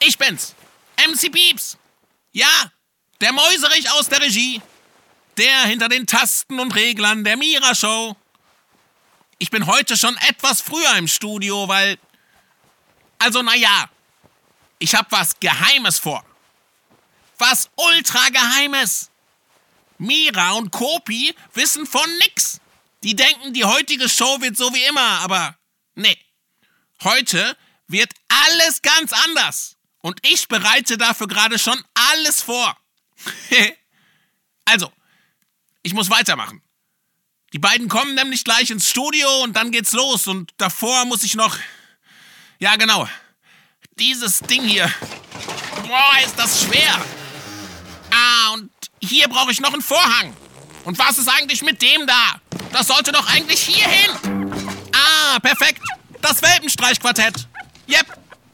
Ich bin's. MC Pieps. Ja, der Mäuserich aus der Regie. Der hinter den Tasten und Reglern der Mira Show. Ich bin heute schon etwas früher im Studio, weil. Also, naja. Ich hab was Geheimes vor. Was ultra Geheimes. Mira und Kopi wissen von nix. Die denken, die heutige Show wird so wie immer, aber nee. Heute wird alles ganz anders. Und ich bereite dafür gerade schon alles vor. also, ich muss weitermachen. Die beiden kommen nämlich gleich ins Studio und dann geht's los. Und davor muss ich noch. Ja, genau. Dieses Ding hier. Boah, ist das schwer. Ah, und hier brauche ich noch einen Vorhang. Und was ist eigentlich mit dem da? Das sollte doch eigentlich hier hin. Ah, perfekt. Das Welpenstreichquartett. Yep,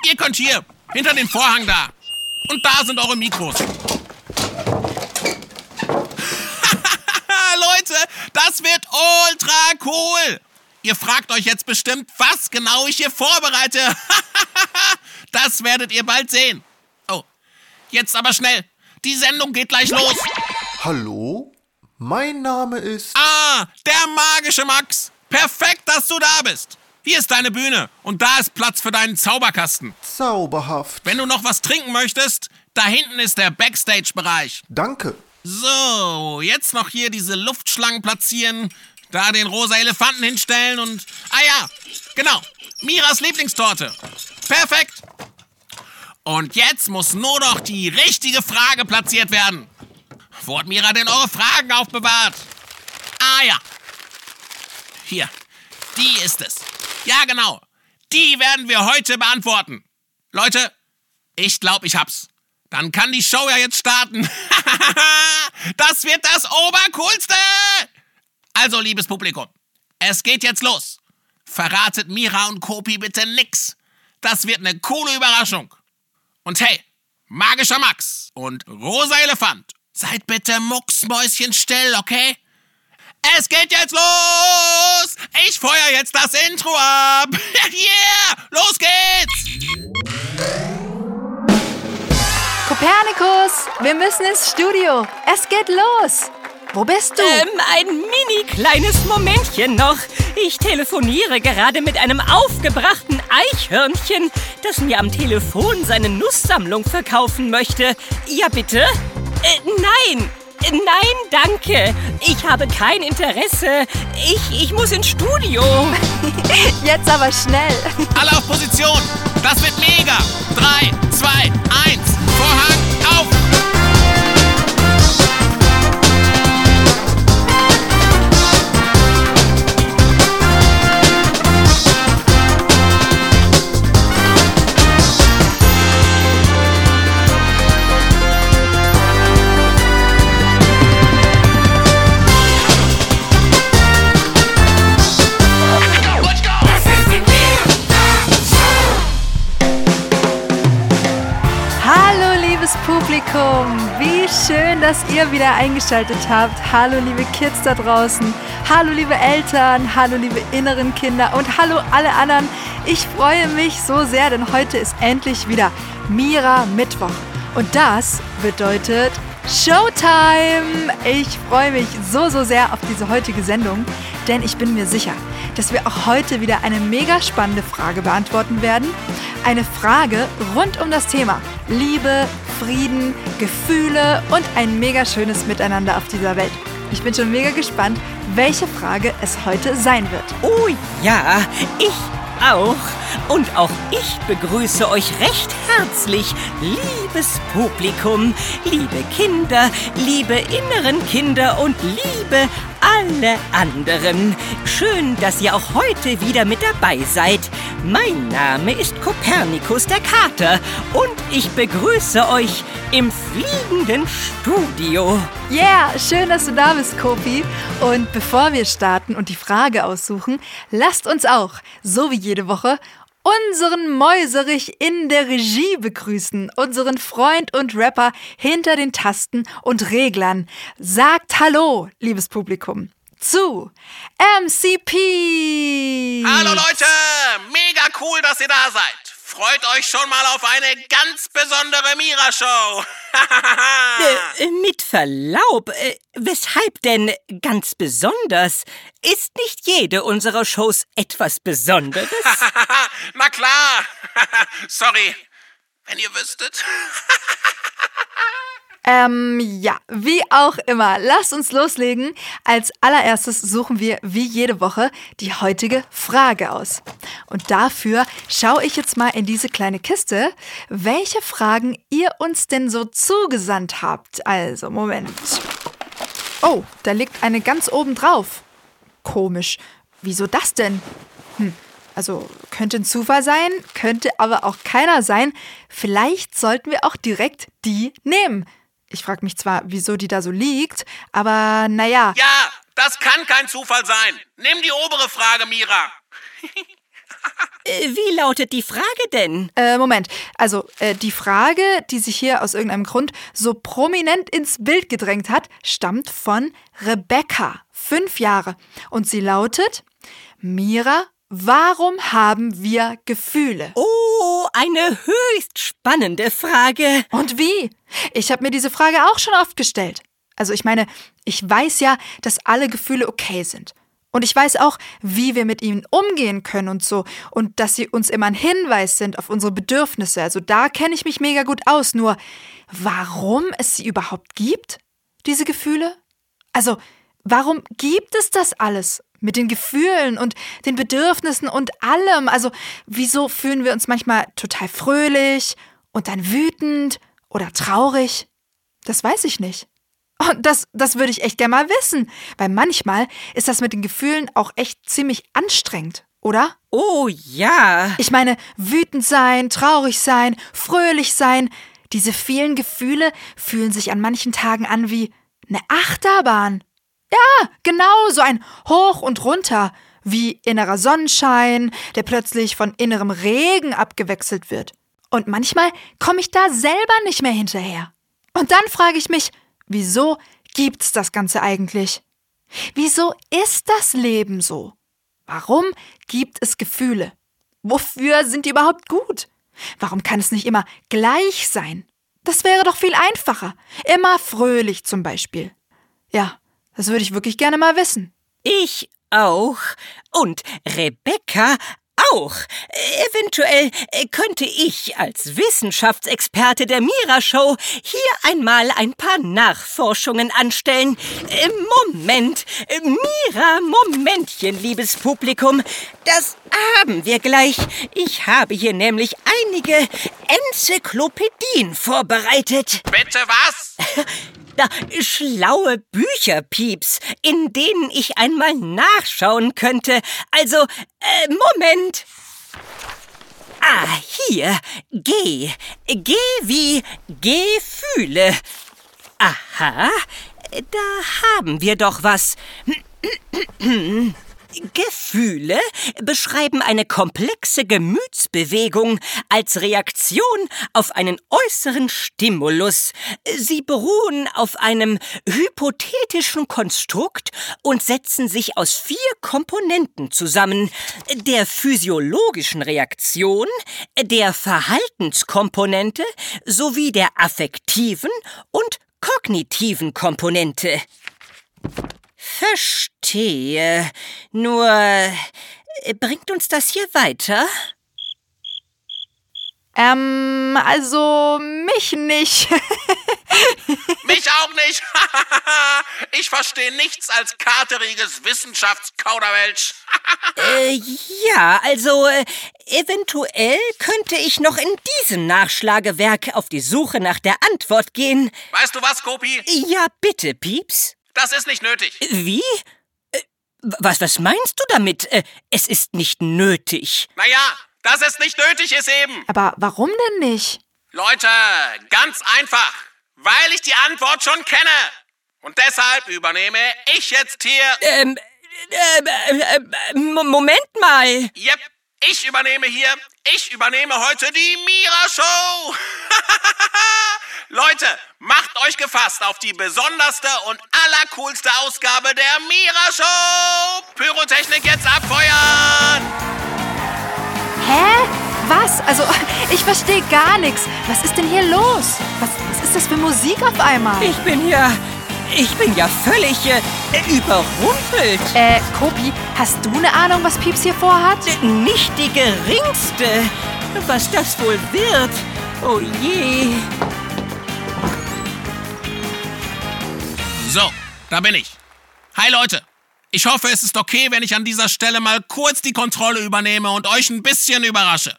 ihr könnt hier, hinter dem Vorhang da. Und da sind eure Mikros. Leute, das wird ultra cool. Ihr fragt euch jetzt bestimmt, was genau ich hier vorbereite. das werdet ihr bald sehen. Oh, jetzt aber schnell. Die Sendung geht gleich los. Hallo? Mein Name ist. Ah, der magische Max. Perfekt, dass du da bist. Hier ist deine Bühne und da ist Platz für deinen Zauberkasten. Zauberhaft. Wenn du noch was trinken möchtest, da hinten ist der Backstage-Bereich. Danke. So, jetzt noch hier diese Luftschlangen platzieren, da den rosa Elefanten hinstellen und... Ah ja, genau, Miras Lieblingstorte. Perfekt. Und jetzt muss nur noch die richtige Frage platziert werden. Wo hat Mira denn eure Fragen aufbewahrt? Ah ja. Hier, die ist es. Ja, genau. Die werden wir heute beantworten. Leute, ich glaube, ich hab's. Dann kann die Show ja jetzt starten. das wird das Obercoolste! Also, liebes Publikum, es geht jetzt los. Verratet Mira und Kopi bitte nix. Das wird eine coole Überraschung. Und hey, magischer Max und rosa Elefant, seid bitte mucksmäuschenstill, okay? Es geht jetzt los! Ich feuer jetzt das Intro ab! yeah! Los geht's! Kopernikus, wir müssen ins Studio. Es geht los. Wo bist du? Ähm, ein mini kleines Momentchen noch. Ich telefoniere gerade mit einem aufgebrachten Eichhörnchen, das mir am Telefon seine Nusssammlung verkaufen möchte. Ja, bitte? Äh, nein, Nein, danke. Ich habe kein Interesse. Ich, ich muss ins Studio. Jetzt aber schnell. Alle auf Position. Das wird mega. Drei, zwei, eins. Vorhang auf. Dass ihr wieder eingeschaltet habt. Hallo, liebe Kids da draußen. Hallo, liebe Eltern. Hallo, liebe inneren Kinder. Und hallo, alle anderen. Ich freue mich so sehr, denn heute ist endlich wieder Mira Mittwoch. Und das bedeutet Showtime! Ich freue mich so, so sehr auf diese heutige Sendung, denn ich bin mir sicher, dass wir auch heute wieder eine mega spannende Frage beantworten werden. Eine Frage rund um das Thema Liebe, Frieden, Gefühle und ein mega schönes Miteinander auf dieser Welt. Ich bin schon mega gespannt, welche Frage es heute sein wird. Oh ja, ich auch. Und auch ich begrüße euch recht herzlich, liebes Publikum, liebe Kinder, liebe inneren Kinder und liebe alle anderen. Schön, dass ihr auch heute wieder mit dabei seid. Mein Name ist Kopernikus der Kater und ich begrüße euch im fliegenden Studio. Yeah, schön, dass du da bist, Kopi. Und bevor wir starten und die Frage aussuchen, lasst uns auch, so wie jede Woche, unseren Mäuserich in der Regie begrüßen, unseren Freund und Rapper hinter den Tasten und Reglern. Sagt Hallo, liebes Publikum, zu MCP. Hallo Leute, mega cool, dass ihr da seid. freut euch schon mal auf eine ganz besondere Mira-Show. Äh, mit Verlaub, äh, weshalb denn ganz besonders? Ist nicht jede unserer Shows etwas Besonderes? Na klar. Sorry, wenn ihr wüsstet. Ähm, ja, wie auch immer. Lasst uns loslegen. Als allererstes suchen wir wie jede Woche die heutige Frage aus. Und dafür schaue ich jetzt mal in diese kleine Kiste, welche Fragen ihr uns denn so zugesandt habt. Also, Moment. Oh, da liegt eine ganz oben drauf. Komisch. Wieso das denn? Hm. Also könnte ein Zufall sein, könnte aber auch keiner sein. Vielleicht sollten wir auch direkt die nehmen. Ich frage mich zwar, wieso die da so liegt, aber naja. Ja, das kann kein Zufall sein. Nimm die obere Frage, Mira. Äh, Wie lautet die Frage denn? Äh, Moment. Also, äh, die Frage, die sich hier aus irgendeinem Grund so prominent ins Bild gedrängt hat, stammt von Rebecca, fünf Jahre. Und sie lautet: Mira, warum haben wir Gefühle? Oh, eine höchst spannende Frage. Und wie? Ich habe mir diese Frage auch schon oft gestellt. Also ich meine, ich weiß ja, dass alle Gefühle okay sind. Und ich weiß auch, wie wir mit ihnen umgehen können und so. Und dass sie uns immer ein Hinweis sind auf unsere Bedürfnisse. Also da kenne ich mich mega gut aus. Nur, warum es sie überhaupt gibt, diese Gefühle? Also, warum gibt es das alles? Mit den Gefühlen und den Bedürfnissen und allem. Also, wieso fühlen wir uns manchmal total fröhlich und dann wütend oder traurig? Das weiß ich nicht. Und das, das würde ich echt gerne mal wissen, weil manchmal ist das mit den Gefühlen auch echt ziemlich anstrengend, oder? Oh ja. Ich meine, wütend sein, traurig sein, fröhlich sein, diese vielen Gefühle fühlen sich an manchen Tagen an wie eine Achterbahn. Ja, genau, so ein Hoch und runter, wie innerer Sonnenschein, der plötzlich von innerem Regen abgewechselt wird. Und manchmal komme ich da selber nicht mehr hinterher. Und dann frage ich mich, wieso gibt's das Ganze eigentlich? Wieso ist das Leben so? Warum gibt es Gefühle? Wofür sind die überhaupt gut? Warum kann es nicht immer gleich sein? Das wäre doch viel einfacher. Immer fröhlich zum Beispiel. Ja, das würde ich wirklich gerne mal wissen. Ich auch. Und Rebecca auch. Eventuell könnte ich als Wissenschaftsexperte der Mira-Show hier einmal ein paar Nachforschungen anstellen. Äh, Moment, Äh, Mira, Momentchen, liebes Publikum. Das haben wir gleich. Ich habe hier nämlich einige Enzyklopädien vorbereitet. Bitte was? Da, schlaue Bücherpieps, in denen ich einmal nachschauen könnte. Also, äh, Moment. Ah, hier. G. G wie Gefühle. Aha, da haben wir doch was. Gefühle beschreiben eine komplexe Gemütsbewegung als Reaktion auf einen äußeren Stimulus. Sie beruhen auf einem hypothetischen Konstrukt und setzen sich aus vier Komponenten zusammen. Der physiologischen Reaktion, der Verhaltenskomponente sowie der affektiven und kognitiven Komponente. Verstehe. Nur äh, bringt uns das hier weiter? Ähm, also mich nicht. Mich auch nicht. ich verstehe nichts als kateriges Wissenschaftskauderwelsch. Äh, ja, also äh, eventuell könnte ich noch in diesem Nachschlagewerk auf die Suche nach der Antwort gehen. weißt du was, Kopi? Ja, bitte, Pieps. Das ist nicht nötig. Wie? Äh, Was, was meinst du damit? Äh, Es ist nicht nötig. Naja, dass es nicht nötig ist eben. Aber warum denn nicht? Leute, ganz einfach. Weil ich die Antwort schon kenne. Und deshalb übernehme ich jetzt hier. Ähm, äh, äh, äh, Mo- Moment mal. Yep, ich übernehme hier. Ich übernehme heute die Mira-Show. Leute, macht euch gefasst auf die besonderste und allercoolste Ausgabe der Mira-Show. Pyrotechnik jetzt abfeuern. Hä? Was? Also, ich verstehe gar nichts. Was ist denn hier los? Was, was ist das für Musik auf einmal? Ich bin ja. Ich bin ja völlig äh, überrumpelt. Äh, Kobi, hast du eine Ahnung, was Pieps hier vorhat? Nicht die geringste. Was das wohl wird. Oh je. So, da bin ich. Hi Leute. Ich hoffe, es ist okay, wenn ich an dieser Stelle mal kurz die Kontrolle übernehme und euch ein bisschen überrasche.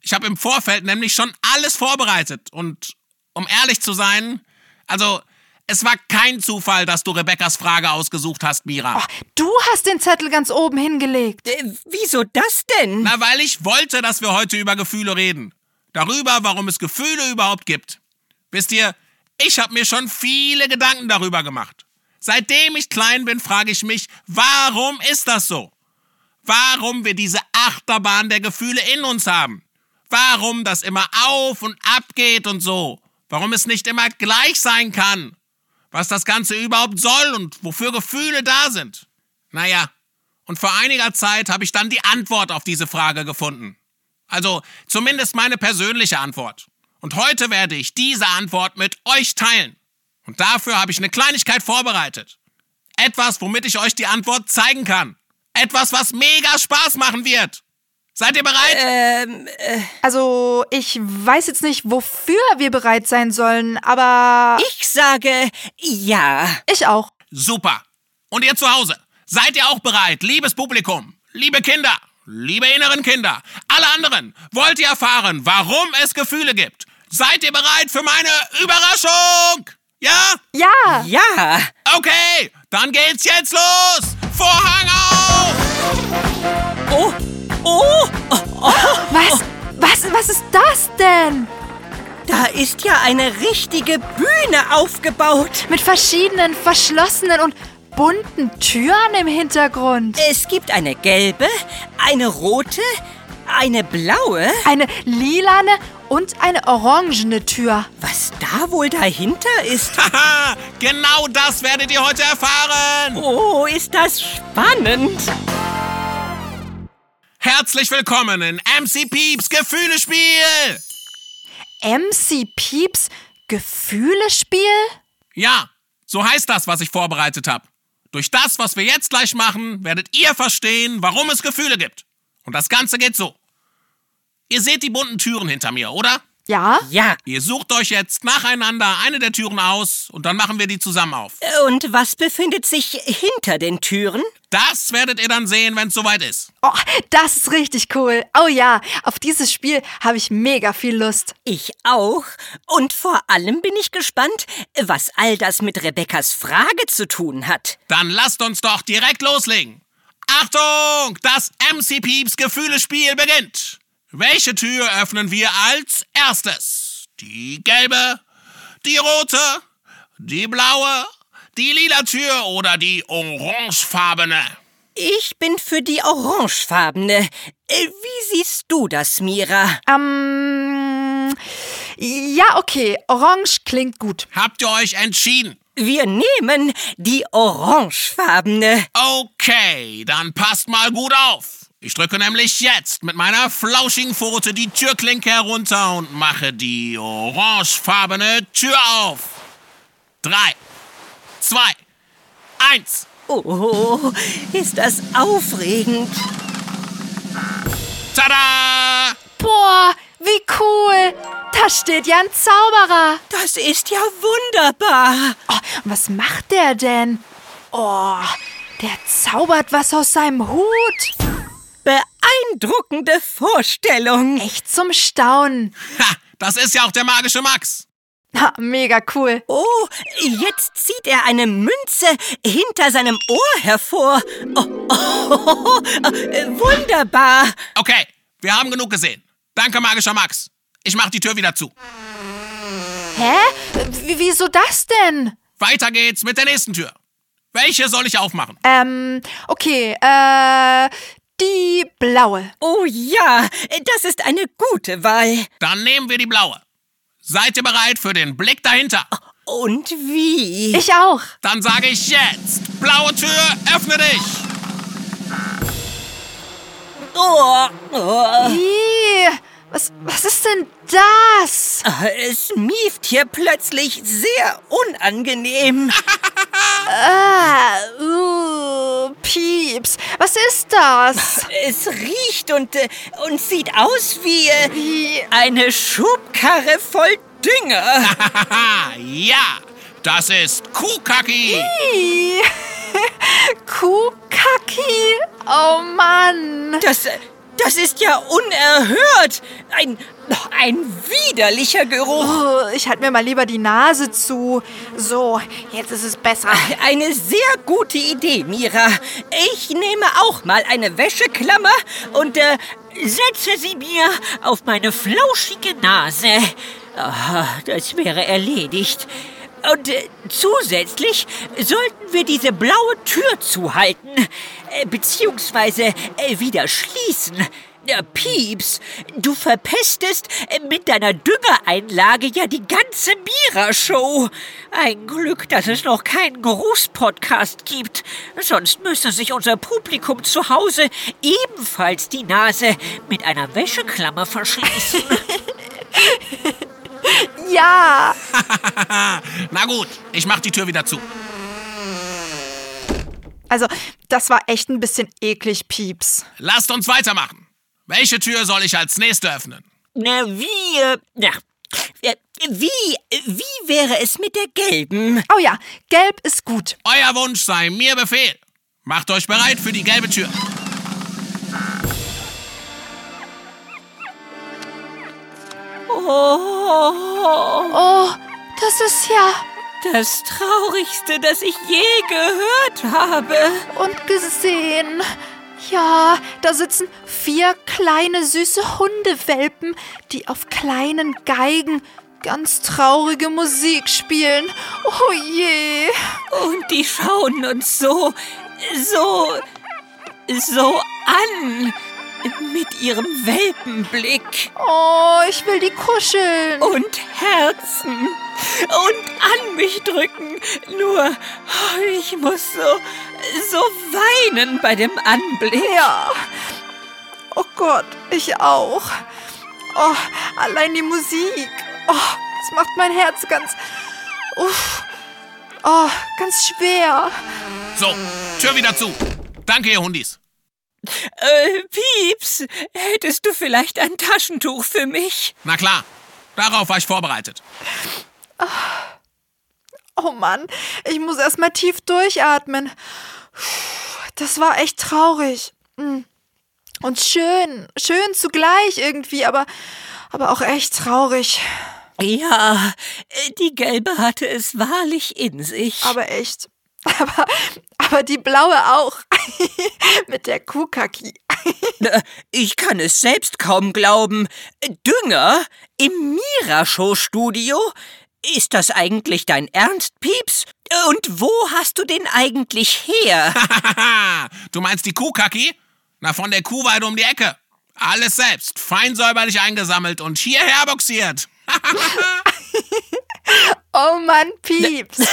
Ich habe im Vorfeld nämlich schon alles vorbereitet und um ehrlich zu sein, also es war kein Zufall, dass du Rebekkas Frage ausgesucht hast, Mira. Oh, du hast den Zettel ganz oben hingelegt. Äh, wieso das denn? Na, weil ich wollte, dass wir heute über Gefühle reden. Darüber, warum es Gefühle überhaupt gibt. Wisst ihr, ich habe mir schon viele Gedanken darüber gemacht. Seitdem ich klein bin, frage ich mich, warum ist das so? Warum wir diese Achterbahn der Gefühle in uns haben? Warum das immer auf und ab geht und so? Warum es nicht immer gleich sein kann? Was das Ganze überhaupt soll und wofür Gefühle da sind? Naja, und vor einiger Zeit habe ich dann die Antwort auf diese Frage gefunden. Also zumindest meine persönliche Antwort. Und heute werde ich diese Antwort mit euch teilen. Und dafür habe ich eine Kleinigkeit vorbereitet. Etwas, womit ich euch die Antwort zeigen kann. Etwas, was mega Spaß machen wird. Seid ihr bereit? Ähm, äh, Also, ich weiß jetzt nicht, wofür wir bereit sein sollen, aber ich sage ja. ich auch. Super. Und ihr zu Hause, seid ihr auch bereit, liebes Publikum, liebe Kinder, liebe inneren Kinder, alle anderen, wollt ihr erfahren, warum es Gefühle gibt? Seid ihr bereit für meine Überraschung? Ja? Ja, Ja. Okay, dann geht's jetzt los. Vorhang auf! Oh, oh, was? Was, was ist das denn? da ist ja eine richtige Bühne aufgebaut. Mit verschiedenen verschlossenen und bunten Türen im Hintergrund. Es gibt eine gelbe, eine rote, eine blaue. Eine lilane und eine orangene Tür. Was da wohl dahinter ist? Haha, genau das werdet ihr heute erfahren. Oh, ist das spannend. Herzlich willkommen in MC Pieps Gefühlespiel. MC Pieps Gefühlespiel? Ja, so heißt das, was ich vorbereitet habe. Durch das, was wir jetzt gleich machen, werdet ihr verstehen, warum es Gefühle gibt. Und das Ganze geht so. Ihr seht die bunten Türen hinter mir, oder? Ja? Ja. Ihr sucht euch jetzt nacheinander eine der Türen aus und dann machen wir die zusammen auf. Und was befindet sich hinter den Türen? Das werdet ihr dann sehen, wenn es soweit ist. Oh, das ist richtig cool. Oh ja, auf dieses Spiel habe ich mega viel Lust. Ich auch. Und vor allem bin ich gespannt, was all das mit Rebekkas Frage zu tun hat. Dann lasst uns doch direkt loslegen. Achtung, das MC Pieps Gefühlespiel beginnt. Welche Tür öffnen wir als erstes? Die gelbe, die rote, die blaue, die lila Tür oder die orangefarbene? Ich bin für die orangefarbene. Äh, Wie siehst du das, Mira? Ähm. Ja, okay. Orange klingt gut. Habt ihr euch entschieden? Wir nehmen die orangefarbene. Okay, dann passt mal gut auf. Ich drücke nämlich jetzt mit meiner flauschigen Pfote die Türklinke herunter und mache die orangefarbene Tür auf. Drei, zwei, eins. Oh, ist das aufregend. Tada! Boah, wie cool. Da steht ja ein Zauberer. Das ist ja wunderbar. Oh, was macht der denn? Oh, der zaubert was aus seinem Hut. Beeindruckende Vorstellung. Echt zum Staunen. Ha, das ist ja auch der magische Max. Ha, mega cool. Oh, jetzt zieht er eine Münze hinter seinem Ohr hervor. Oh, oh, oh, äh, wunderbar. Okay, wir haben genug gesehen. Danke, magischer Max. Ich mach die Tür wieder zu. Hä? W wieso das denn? Weiter geht's mit der nächsten Tür. Welche soll ich aufmachen? Ähm, okay, äh, die blaue. Oh ja, das ist eine gute Wahl. Dann nehmen wir die blaue. Seid ihr bereit für den Blick dahinter? Und wie? Ich auch. Dann sage ich jetzt, blaue Tür, öffne dich. Oh, oh. Ih, Was, was ist denn das? Es mieft hier plötzlich sehr unangenehm. Ah, uh, Pieps. Was ist das? Es riecht und, äh, und sieht aus wie äh, Wie? eine Schubkarre voll Dünger. Haha, ja, das ist Kuhkacki. Ih. Kuhkacki? Oh Mann. Das, äh, das ist ja unerhört. Ein, ein widerlicher Geruch. Oh, ich halte mir mal lieber die Nase zu. So, jetzt ist es besser. Eine sehr gute Idee, Mira. Ich nehme auch mal eine Wäscheklammer und äh, setze sie mir auf meine flauschige Nase. Aha, das wäre erledigt. Und äh, zusätzlich sollten wir diese blaue Tür zuhalten, äh, beziehungsweise äh, wieder schließen. Ja, Pieps, du verpestest äh, mit deiner Düngereinlage ja die ganze Mira-Show. Ein Glück, dass es noch keinen Geruchspodcast gibt. Sonst müsste sich unser Publikum zu Hause ebenfalls die Nase mit einer Wäscheklammer verschließen. Ja. Na gut, ich mach die Tür wieder zu. Also, das war echt ein bisschen eklig, Pieps. Lasst uns weitermachen. Welche Tür soll ich als nächste öffnen? Na, wie, äh, na, äh, wie, wie wäre es mit der gelben? Oh ja, gelb ist gut. Euer Wunsch sei mir Befehl. Macht euch bereit für die gelbe Tür. Oh, Oh, das ist ja. Das Traurigste, das ich je gehört habe. Und gesehen. Ja, da sitzen vier kleine süße Hundewelpen, die auf kleinen Geigen ganz traurige Musik spielen. Oh je. Und die schauen uns so, so, so an. Mit ihrem Welpenblick Oh, ich will die kuscheln. und Herzen und an mich drücken. Nur, oh, ich muss so, so weinen bei dem Anblick. Ja. Oh Gott, ich auch. Oh, allein die Musik. Oh, das macht mein Herz ganz. Uff. Oh, ganz schwer. So, Tür wieder zu. Danke, ihr Hundis. Äh, Pieps, hättest du vielleicht ein Taschentuch für mich? Na klar, darauf war ich vorbereitet. Oh Mann, ich muss erst mal tief durchatmen. Das war echt traurig. Mm. Und schön, schön zugleich irgendwie, aber, aber auch echt traurig. Ja, die gelbe hatte es wahrlich in sich. Aber echt. Aber, aber die blaue auch. Mit der Kuhkaki. Ich kann es selbst kaum glauben. Dünger im Mira-Show-Studio? Ist das eigentlich dein Ernst, Pieps? Und wo hast du den eigentlich her? du meinst die Kuhkacki? Na, von der Kuhweide um die Ecke. Alles selbst, fein säuberlich eingesammelt und hierher boxiert. Oh Mann, Pieps.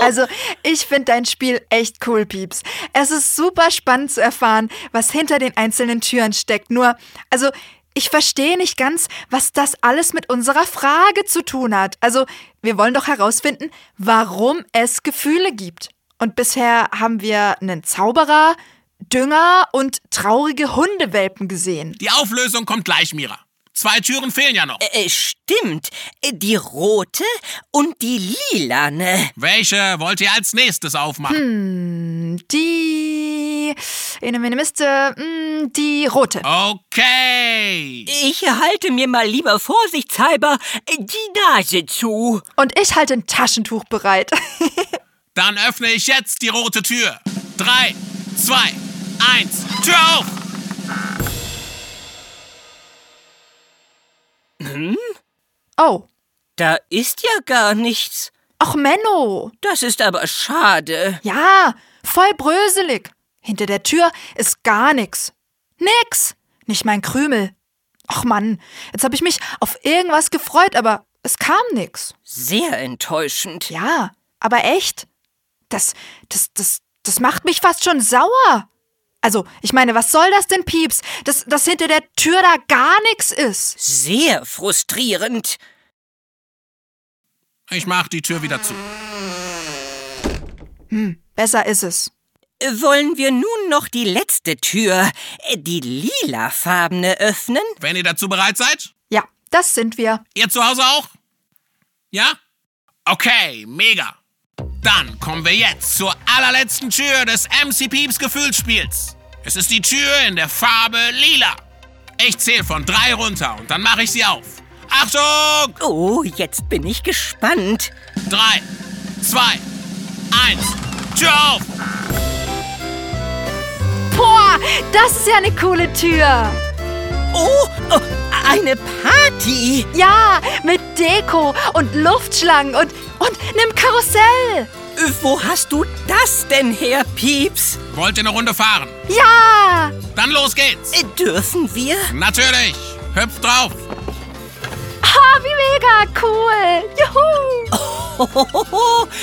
Also, ich finde dein Spiel echt cool, Pieps. Es ist super spannend zu erfahren, was hinter den einzelnen Türen steckt. Nur, also, ich verstehe nicht ganz, was das alles mit unserer Frage zu tun hat. Also, wir wollen doch herausfinden, warum es Gefühle gibt. Und bisher haben wir einen Zauberer, Dünger und traurige Hundewelpen gesehen. Die Auflösung kommt gleich, Mira. Zwei Türen fehlen ja noch. Äh, stimmt. Die rote und die lilane. Welche wollt ihr als nächstes aufmachen? Die. In meiner Liste. mm, Die rote. Okay. Ich halte mir mal lieber vorsichtshalber die Nase zu. Und ich halte ein Taschentuch bereit. Dann öffne ich jetzt die rote Tür. Drei, zwei, eins. Tür auf! Oh. Da ist ja gar nichts. Ach, Menno. Das ist aber schade. Ja, voll bröselig. Hinter der Tür ist gar nix. Nix. Nicht mein Krümel. Ach Mann, jetzt habe ich mich auf irgendwas gefreut, aber es kam nix. Sehr enttäuschend. Ja, aber echt. Das, das, das, das macht mich fast schon sauer. Also, ich meine, was soll das denn, Pieps? Dass, dass hinter der Tür da gar nichts ist. Sehr frustrierend. Ich mach die Tür wieder zu. Besser ist es. Wollen wir nun noch die letzte Tür, äh, die lilafarbene, öffnen? Wenn ihr dazu bereit seid? Ja, das sind wir. Ihr zu Hause auch? Ja? Okay, mega. Dann kommen wir jetzt zur allerletzten Tür des MC Pieps Gefühlsspiels. Es ist die Tür in der Farbe lila. Ich zähle von drei runter und dann mache ich sie auf. Achtung! Oh, jetzt bin ich gespannt. Drei, zwei, eins. Tür auf! Boah, das ist ja eine coole Tür. Oh, oh eine Party. Ja, mit Deko und Luftschlangen und, und einem Karussell. Wo hast du das denn her, Pieps? Wollt ihr eine Runde fahren? Ja, Dann los geht's. Äh, Dürfen wir? Natürlich. Hüpft drauf. ah, wie mega cool. Juhu.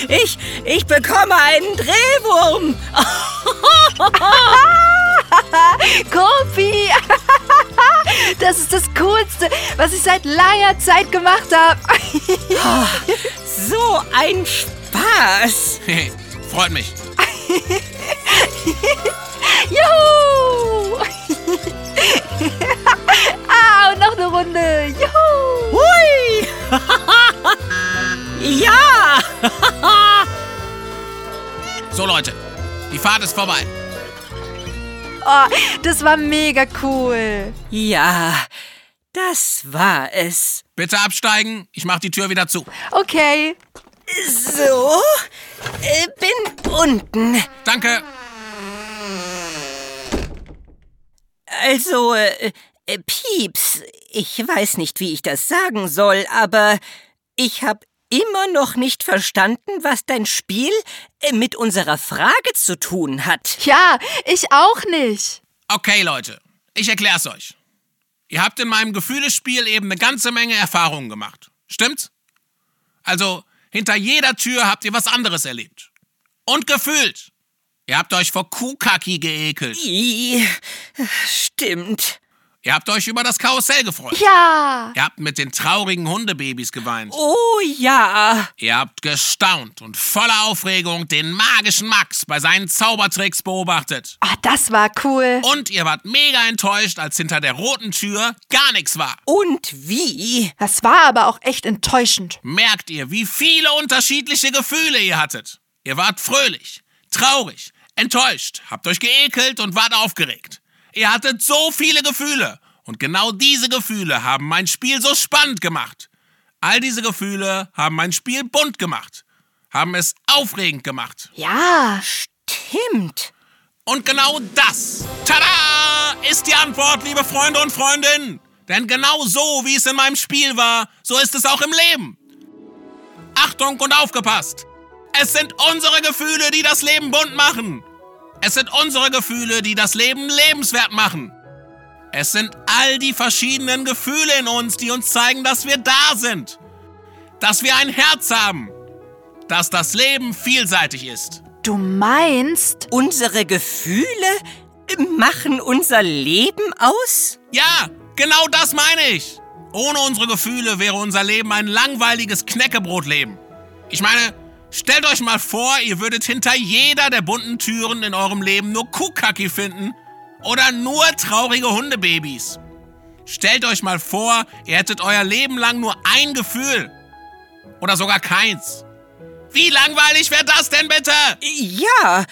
Ich, ich bekomme einen Drehwurm. Kofi. Das ist das Coolste, was ich seit langer Zeit gemacht habe. So ein Spaß. Freut mich. Juhu. Ah, und noch eine Runde. Juhu. Hui. ja. So Leute, die Fahrt ist vorbei. Oh, das war mega cool. Ja, das war es. Bitte absteigen. Ich mach die Tür wieder zu. Okay. So, äh, bin unten. Danke. Also, äh, äh, Pieps, ich weiß nicht, wie ich das sagen soll, aber ich habe immer noch nicht verstanden, was dein Spiel äh, mit unserer Frage zu tun hat. Ja, ich auch nicht. Okay, Leute. Ich erklär's euch. Ihr habt in meinem Gefühlespiel eben eine ganze Menge Erfahrungen gemacht. Stimmt's? Also, hinter jeder Tür habt ihr was anderes erlebt. Und gefühlt. Ihr habt euch vor Kuhkaki geekelt. I, stimmt. Ihr habt euch über das Karussell gefreut. Ja. Ihr habt mit den traurigen Hundebabys geweint. Oh ja. Ihr habt gestaunt und voller Aufregung den magischen Max bei seinen Zaubertricks beobachtet. Ah, das war cool. Und ihr wart mega enttäuscht, als hinter der roten Tür gar nichts war. Und wie? Das war aber auch echt enttäuschend. Merkt ihr, wie viele unterschiedliche Gefühle ihr hattet? Ihr wart fröhlich, traurig, enttäuscht, habt euch geekelt und wart aufgeregt. Ihr hattet so viele Gefühle. Und genau diese Gefühle haben mein Spiel so spannend gemacht. All diese Gefühle haben mein Spiel bunt gemacht. Haben es aufregend gemacht. Ja. Stimmt. Und genau das, tada, ist die Antwort, liebe Freunde und Freundinnen. Denn genau so, wie es in meinem Spiel war, so ist es auch im Leben. Achtung und aufgepasst. Es sind unsere Gefühle, die das Leben bunt machen. Es sind unsere Gefühle, die das Leben lebenswert machen. Es sind all die verschiedenen Gefühle in uns, die uns zeigen, dass wir da sind. Dass wir ein Herz haben. Dass das Leben vielseitig ist. Du meinst? Unsere Gefühle machen unser Leben aus? Ja, genau das meine ich. Ohne unsere Gefühle wäre unser Leben ein langweiliges Knäckebrotleben. Ich meine, stellt euch mal vor, ihr würdet hinter jeder der bunten Türen in eurem Leben nur Kuhkacki finden oder nur traurige Hundebabys. Stellt euch mal vor, ihr hättet euer Leben lang nur ein Gefühl. Oder sogar keins. Wie langweilig wäre das denn bitte? Ja,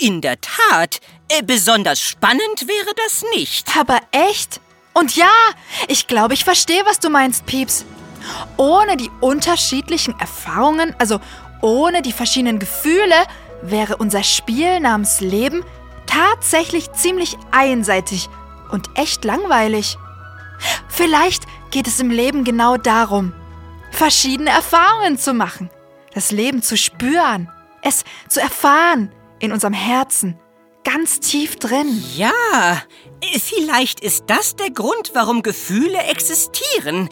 in der Tat. Äh, Besonders spannend wäre das nicht. Aber echt? Und ja, ich glaube, ich verstehe, was du meinst, Pieps. Ohne die unterschiedlichen Erfahrungen, also ohne die verschiedenen Gefühle, wäre unser Spiel namens Leben tatsächlich ziemlich einseitig und echt langweilig. Vielleicht geht es im Leben genau darum, verschiedene Erfahrungen zu machen, das Leben zu spüren, es zu erfahren in unserem Herzen, ganz tief drin. Ja, vielleicht ist das der Grund, warum Gefühle existieren.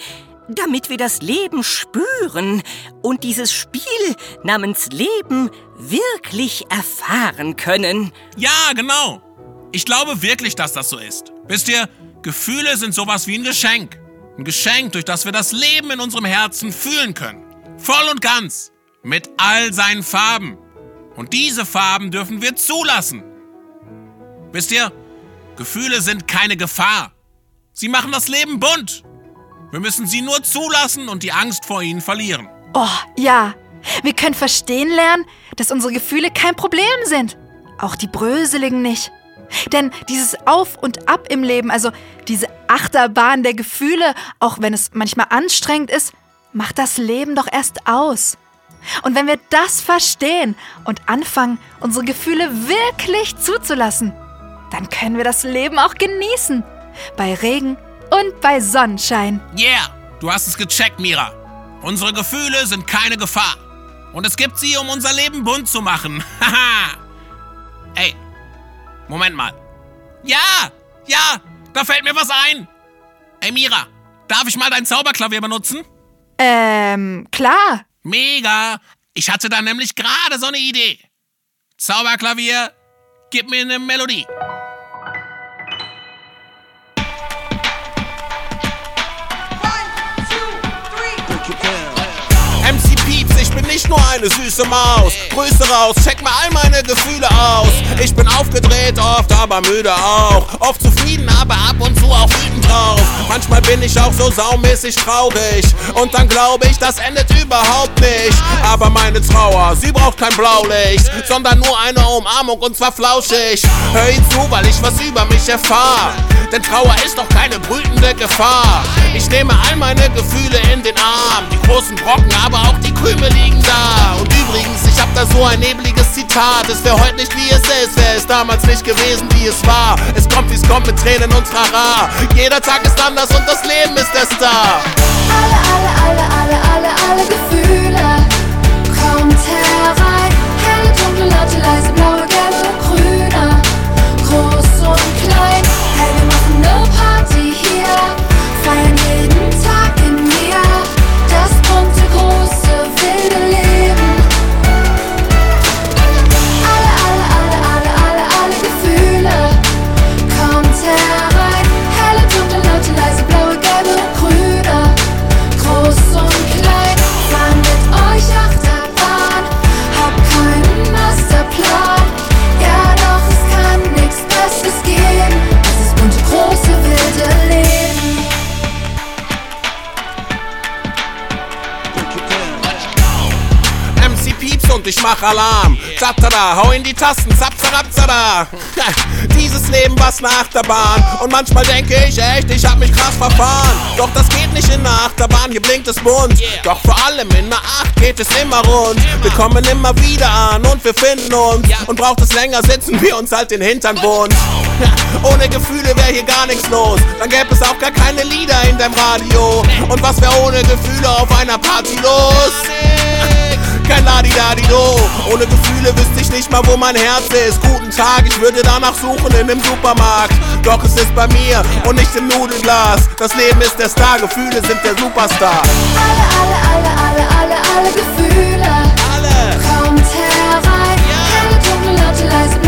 Damit wir das Leben spüren und dieses Spiel namens Leben wirklich erfahren können. Ja, genau. Ich glaube wirklich, dass das so ist. Wisst ihr, Gefühle sind sowas wie ein Geschenk. Ein Geschenk, durch das wir das Leben in unserem Herzen fühlen können. Voll und ganz. Mit all seinen Farben. Und diese Farben dürfen wir zulassen. Wisst ihr, Gefühle sind keine Gefahr. Sie machen das Leben bunt. Wir müssen sie nur zulassen und die Angst vor ihnen verlieren. Oh, ja. Wir können verstehen lernen, dass unsere Gefühle kein Problem sind. Auch die bröseligen nicht. Denn dieses Auf und Ab im Leben, also diese Achterbahn der Gefühle, auch wenn es manchmal anstrengend ist, macht das Leben doch erst aus. Und wenn wir das verstehen und anfangen, unsere Gefühle wirklich zuzulassen, dann können wir das Leben auch genießen. Bei Regen und bei Sonnenschein. Yeah, du hast es gecheckt, Mira. Unsere Gefühle sind keine Gefahr. Und es gibt sie, um unser Leben bunt zu machen. Haha. Ey, Moment mal. Ja, ja, da fällt mir was ein. Ey, Mira, darf ich mal dein Zauberklavier benutzen? Ähm, klar. Mega. Ich hatte da nämlich gerade so eine Idee. Zauberklavier, gib mir eine Melodie. Nicht nur eine süße Maus. Grüße raus, check mal all meine Gefühle aus. Ich bin aufgedreht, oft aber müde auch. Oft zufrieden, aber ab und zu auch wütend drauf. Manchmal bin ich auch so saumäßig traurig. Und dann glaube ich, das endet überhaupt nicht. Aber meine Trauer, sie braucht kein Blaulicht, sondern nur eine Umarmung und zwar flauschig. Hör ihn zu, weil ich was über mich erfahr. Denn Trauer ist doch keine brütende Gefahr. Ich nehme all meine Gefühle in den Arm. Die großen Brocken, aber auch die Krümel liegen da. Und übrigens, ich hab da so ein nebliges Zitat. Es wäre heute nicht wie es ist, wäre es damals nicht gewesen, wie es war. Es kommt, wie es kommt, mit Tränen und Trara. Jeder Tag ist anders und das Leben ist der Star. Alle, alle, alle, alle, alle, alle Gefühle. Kommt herein. Helle, dunkle, laute, leise, blaue, gelbe, mach Alarm. Tatada, hau in die Tasten, zapzarapzada. Dieses Leben was ne Achterbahn. Und manchmal denke ich echt, ich hab mich krass verfahren. Doch das geht nicht in der Achterbahn, hier blinkt es bunt. Doch vor allem in der Acht geht es immer rund. Wir kommen immer wieder an und wir finden uns. Und braucht es länger, setzen wir uns halt den Hintern wund. Ohne Gefühle wäre hier gar nichts los. Dann gäbe es auch gar keine Lieder in deinem Radio. Und was wäre ohne Gefühle auf einer Party los? Kein Ladi-Dadi-Do. Ohne Gefühle wüsste ich nicht mal, wo mein Herz ist. Guten Tag, ich würde danach suchen in dem Supermarkt. Doch es ist bei mir und nicht im Nudelglas. Das Leben ist der Star, Gefühle sind der Superstar. Alle, alle, alle, alle, alle, alle Gefühle. Alle Kommt herein. Helle, dunkle, laute, leise,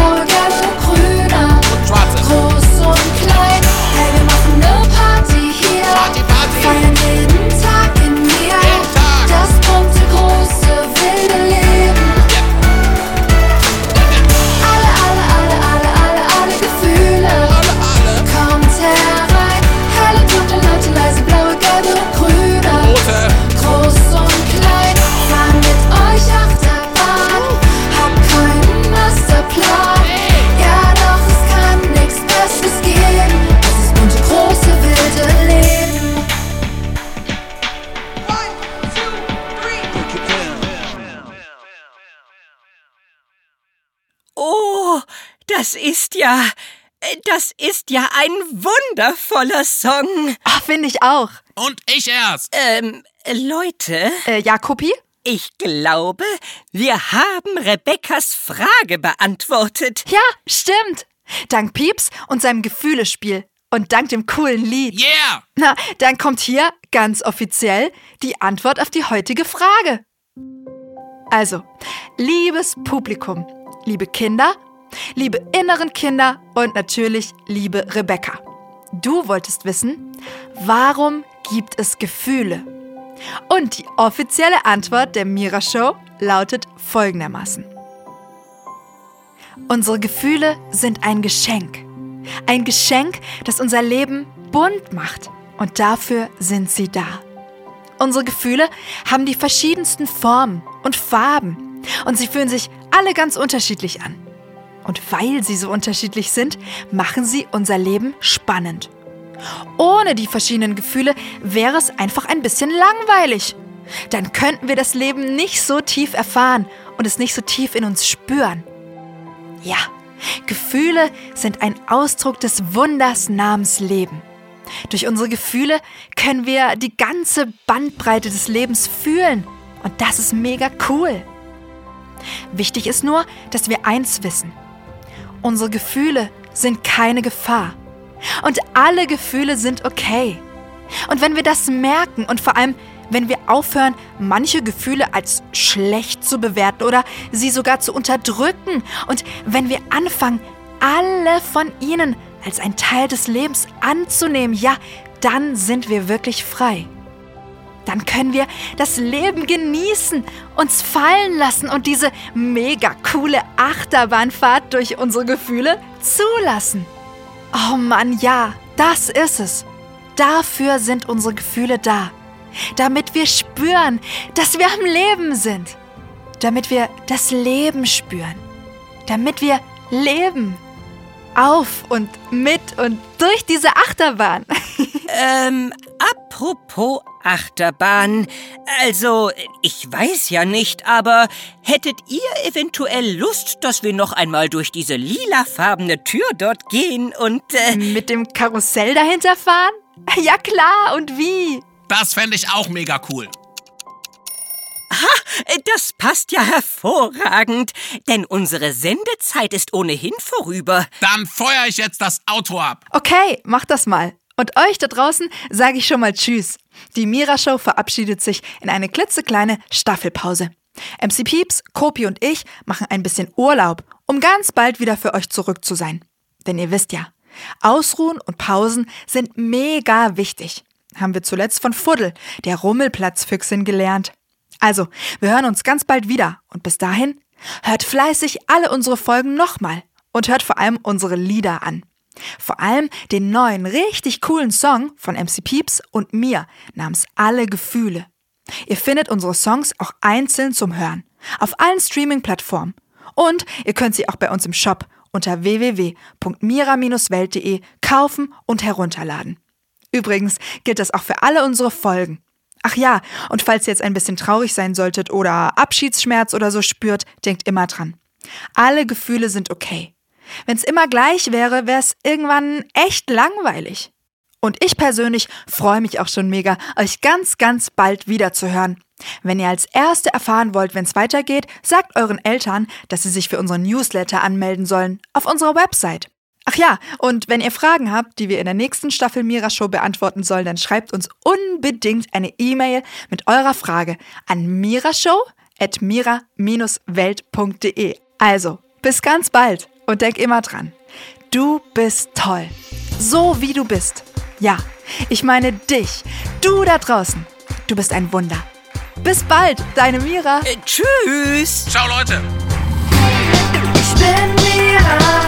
ja. Das ist ja ein wundervoller Song. Ah, finde ich auch. Und ich erst. Ähm, Leute, Äh, Jakobi? ich glaube, wir haben Rebekkas Frage beantwortet. Ja, stimmt. Dank Pieps und seinem Gefühlespiel. Und dank dem coolen Lied. Yeah. Na, dann kommt hier ganz offiziell die Antwort auf die heutige Frage. Also, liebes Publikum, liebe Kinder liebe inneren Kinder und natürlich liebe Rebecca. Du wolltest wissen, warum gibt es Gefühle? Und die offizielle Antwort der Mira Show lautet folgendermaßen. Unsere Gefühle sind ein Geschenk. Ein Geschenk, das unser Leben bunt macht. Und dafür sind sie da. Unsere Gefühle haben die verschiedensten Formen und Farben. Und sie fühlen sich alle ganz unterschiedlich an. Und weil sie so unterschiedlich sind, machen sie unser Leben spannend. Ohne die verschiedenen Gefühle wäre es einfach ein bisschen langweilig. Dann könnten wir das Leben nicht so tief erfahren und es nicht so tief in uns spüren. Ja, Gefühle sind ein Ausdruck des Wunders namens Leben. Durch unsere Gefühle können wir die ganze Bandbreite des Lebens fühlen und das ist mega cool. Wichtig ist nur, dass wir eins wissen. Unsere Gefühle sind keine Gefahr. Und alle Gefühle sind okay. Und wenn wir das merken und vor allem, wenn wir aufhören, manche Gefühle als schlecht zu bewerten oder sie sogar zu unterdrücken und wenn wir anfangen, alle von ihnen als ein Teil des Lebens anzunehmen, ja, dann sind wir wirklich frei. Dann können wir das Leben genießen, uns fallen lassen und diese mega coole Achterbahnfahrt durch unsere Gefühle zulassen. Oh Mann, ja, das ist es. Dafür sind unsere Gefühle da. Damit wir spüren, dass wir am Leben sind. Damit wir das Leben spüren. Damit wir leben. Auf und mit und durch diese Achterbahn. Ähm, apropos Achterbahn. Also, ich weiß ja nicht, aber hättet ihr eventuell Lust, dass wir noch einmal durch diese lilafarbene Tür dort gehen und... Äh, mit dem Karussell dahinter fahren? Ja klar, und wie? Das fände ich auch mega cool. das passt ja hervorragend, denn unsere Sendezeit ist ohnehin vorüber. Dann feuer ich jetzt das Auto ab. Okay, mach das mal. Und euch da draußen sage ich schon mal Tschüss. Die Mira Show verabschiedet sich in eine klitzekleine Staffelpause. MC Pieps, Kopi und ich machen ein bisschen Urlaub, um ganz bald wieder für euch zurück zu sein. Denn ihr wisst ja, Ausruhen und Pausen sind mega wichtig. Haben wir zuletzt von Fuddel, der Rummelplatzfüchsin, gelernt. Also, wir hören uns ganz bald wieder und bis dahin hört fleißig alle unsere Folgen nochmal und hört vor allem unsere Lieder an. Vor allem den neuen, richtig coolen Song von MC Pieps und mir namens Alle Gefühle. Ihr findet unsere Songs auch einzeln zum Hören auf allen Streaming-Plattformen. Und ihr könnt sie auch bei uns im Shop unter www.mira-welt.de kaufen und herunterladen. Übrigens gilt das auch für alle unsere Folgen. Ach ja, und falls ihr jetzt ein bisschen traurig sein solltet oder Abschiedsschmerz oder so spürt, denkt immer dran. Alle Gefühle sind okay. Wenn es immer gleich wäre, wäre es irgendwann echt langweilig. Und ich persönlich freue mich auch schon mega, euch ganz, ganz bald wiederzuhören. Wenn ihr als Erste erfahren wollt, wenn es weitergeht, sagt euren Eltern, dass sie sich für unseren Newsletter anmelden sollen auf unserer Website. Ach ja, und wenn ihr Fragen habt, die wir in der nächsten Staffel Mira Show beantworten sollen, dann schreibt uns unbedingt eine E-Mail mit eurer Frage an mirashow@mira-welt.de. Also, bis ganz bald und denk immer dran. Du bist toll. So wie du bist. Ja, ich meine dich. Du da draußen. Du bist ein Wunder. Bis bald, deine Mira. äh, tschüss! Ciao, Leute. Ich bin Mira,